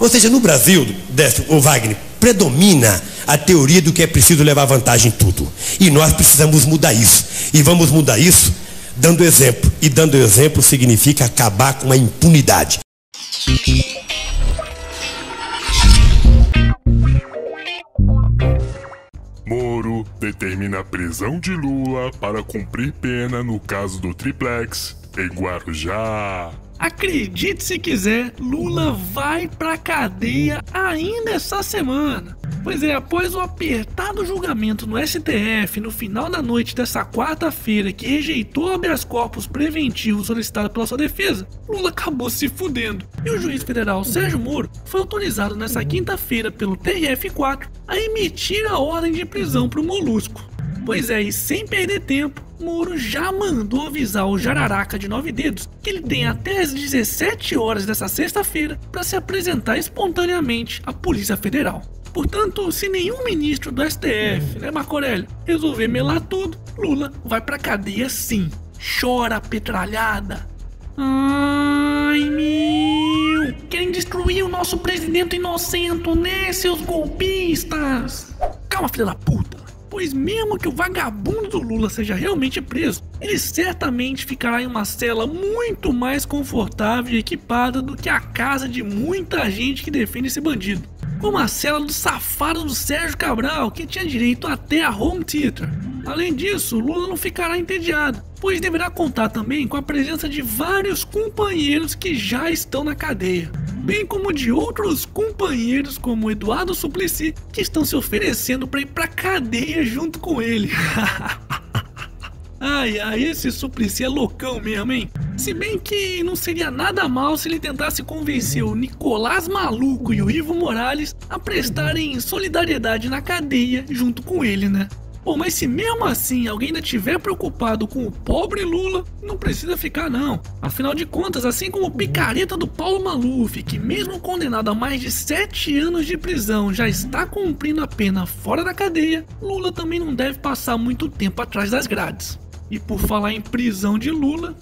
Ou seja, no Brasil, o Wagner, predomina a teoria do que é preciso levar vantagem em tudo. E nós precisamos mudar isso. E vamos mudar isso dando exemplo. E dando exemplo significa acabar com a impunidade. Moro determina a prisão de Lula para cumprir pena no caso do triplex em Guarujá. Acredite se quiser, Lula vai pra cadeia ainda essa semana. Pois é, após o apertado julgamento no STF no final da noite dessa quarta-feira que rejeitou habeas corpus preventivo solicitado pela sua defesa, Lula acabou se fudendo. E o juiz federal Sérgio Moro foi autorizado nessa quinta-feira pelo TRF4 a emitir a ordem de prisão para o Molusco. Pois é, e sem perder tempo, Moro já mandou avisar o Jararaca de Nove Dedos que ele tem até as 17 horas dessa sexta-feira para se apresentar espontaneamente à Polícia Federal. Portanto, se nenhum ministro do STF, né, Marco Aurélio, resolver melar tudo, Lula vai pra cadeia sim. Chora, petralhada. Ai, meu! Querem destruir o nosso presidente inocente, né, seus golpistas? Calma, filha da puta. Pois mesmo que o vagabundo do Lula seja realmente preso, ele certamente ficará em uma cela muito mais confortável e equipada do que a casa de muita gente que defende esse bandido. Como a cela do safado do Sérgio Cabral, que tinha direito até a home theater. Além disso, Lula não ficará entediado, pois deverá contar também com a presença de vários companheiros que já estão na cadeia bem como de outros companheiros como Eduardo Suplicy, que estão se oferecendo para ir pra cadeia junto com ele. ai ai, esse Suplicy é loucão mesmo, hein? Se bem que não seria nada mal se ele tentasse convencer o Nicolás Maluco e o Ivo Morales a prestarem solidariedade na cadeia junto com ele, né? Pô, mas se mesmo assim alguém ainda estiver preocupado com o pobre Lula, não precisa ficar não. Afinal de contas, assim como o picareta do Paulo Maluf, que mesmo condenado a mais de 7 anos de prisão já está cumprindo a pena fora da cadeia, Lula também não deve passar muito tempo atrás das grades. E por falar em prisão de Lula,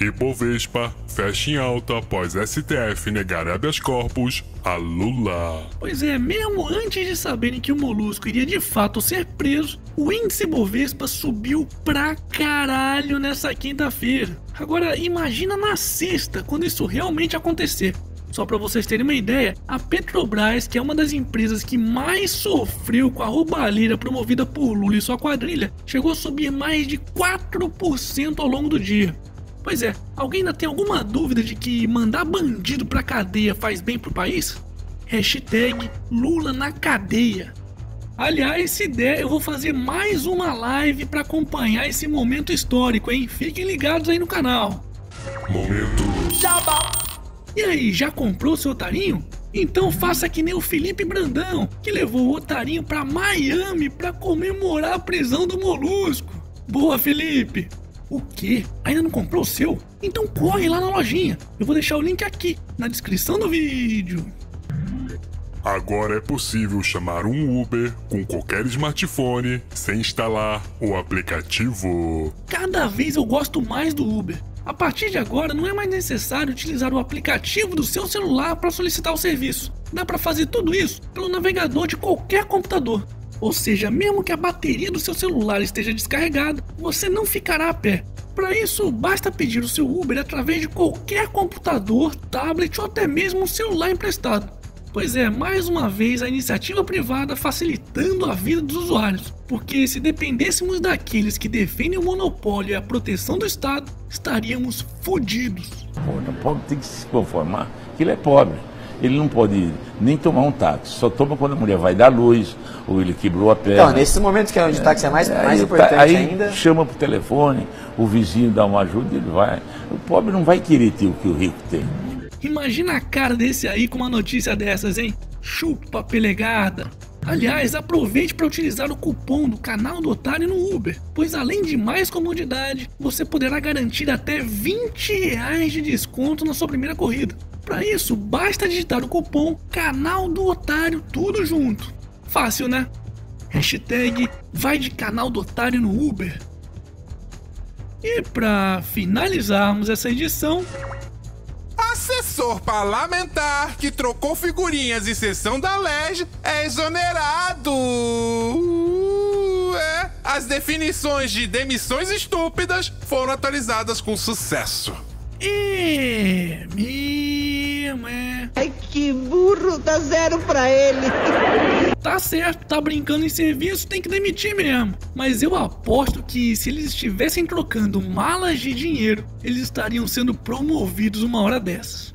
Ibovespa fecha em alta após STF negar habeas corpus a Lula. Pois é, mesmo antes de saberem que o Molusco iria de fato ser preso, o índice Ibovespa subiu pra caralho nessa quinta-feira. Agora, imagina na sexta, quando isso realmente acontecer. Só para vocês terem uma ideia, a Petrobras, que é uma das empresas que mais sofreu com a roubalheira promovida por Lula e sua quadrilha, chegou a subir mais de 4% ao longo do dia. Pois é, alguém ainda tem alguma dúvida de que mandar bandido pra cadeia faz bem pro país? Hashtag Lula na cadeia. Aliás, se der, eu vou fazer mais uma live para acompanhar esse momento histórico, hein? Fiquem ligados aí no canal. Momento. Jabá. E aí, já comprou seu otarinho? Então faça que nem o Felipe Brandão, que levou o otarinho para Miami para comemorar a prisão do Molusco. Boa, Felipe! O quê? Ainda não comprou o seu? Então corre lá na lojinha. Eu vou deixar o link aqui na descrição do vídeo. Agora é possível chamar um Uber com qualquer smartphone sem instalar o aplicativo. Cada vez eu gosto mais do Uber. A partir de agora não é mais necessário utilizar o aplicativo do seu celular para solicitar o serviço. Dá para fazer tudo isso pelo navegador de qualquer computador. Ou seja, mesmo que a bateria do seu celular esteja descarregada, você não ficará a pé. Para isso, basta pedir o seu Uber através de qualquer computador, tablet ou até mesmo um celular emprestado. Pois é, mais uma vez a iniciativa privada facilitando a vida dos usuários, porque se dependêssemos daqueles que defendem o monopólio e a proteção do Estado, estaríamos fodidos. O pobre tem que se conformar que ele é pobre ele não pode nem tomar um táxi, só toma quando a mulher vai dar luz, ou ele quebrou a perna. Então, nesse momento que é onde o táxi é mais, aí, mais importante aí ainda. chama por telefone, o vizinho dá uma ajuda e ele vai. O pobre não vai querer ter o que o rico tem. Imagina a cara desse aí com uma notícia dessas, hein? Chupa pelegada. Aliás, aproveite para utilizar o cupom do canal do Otário no Uber, pois além de mais comodidade, você poderá garantir até 20 reais de desconto na sua primeira corrida. Para isso, basta digitar o cupom Canal do Otário tudo junto. Fácil, né? Hashtag vai de canal do otário no Uber. E para finalizarmos essa edição, acesse Professor parlamentar que trocou figurinhas em sessão da LEG é exonerado. Uh, é. As definições de demissões estúpidas foram atualizadas com sucesso. É, mesmo, é. Ai, que burro, dá zero pra ele. Tá certo, tá brincando em serviço, tem que demitir mesmo. Mas eu aposto que se eles estivessem trocando malas de dinheiro, eles estariam sendo promovidos uma hora dessas.